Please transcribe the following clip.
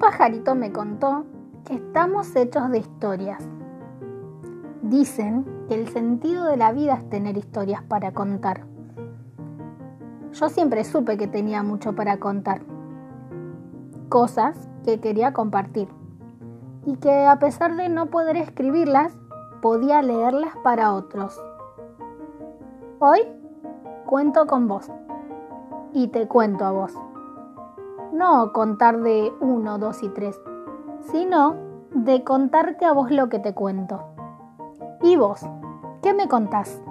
pajarito me contó que estamos hechos de historias. Dicen que el sentido de la vida es tener historias para contar. Yo siempre supe que tenía mucho para contar. Cosas que quería compartir. Y que a pesar de no poder escribirlas, podía leerlas para otros. Hoy cuento con vos. Y te cuento a vos. No contar de uno, dos y tres, sino de contarte a vos lo que te cuento. ¿Y vos? ¿Qué me contás?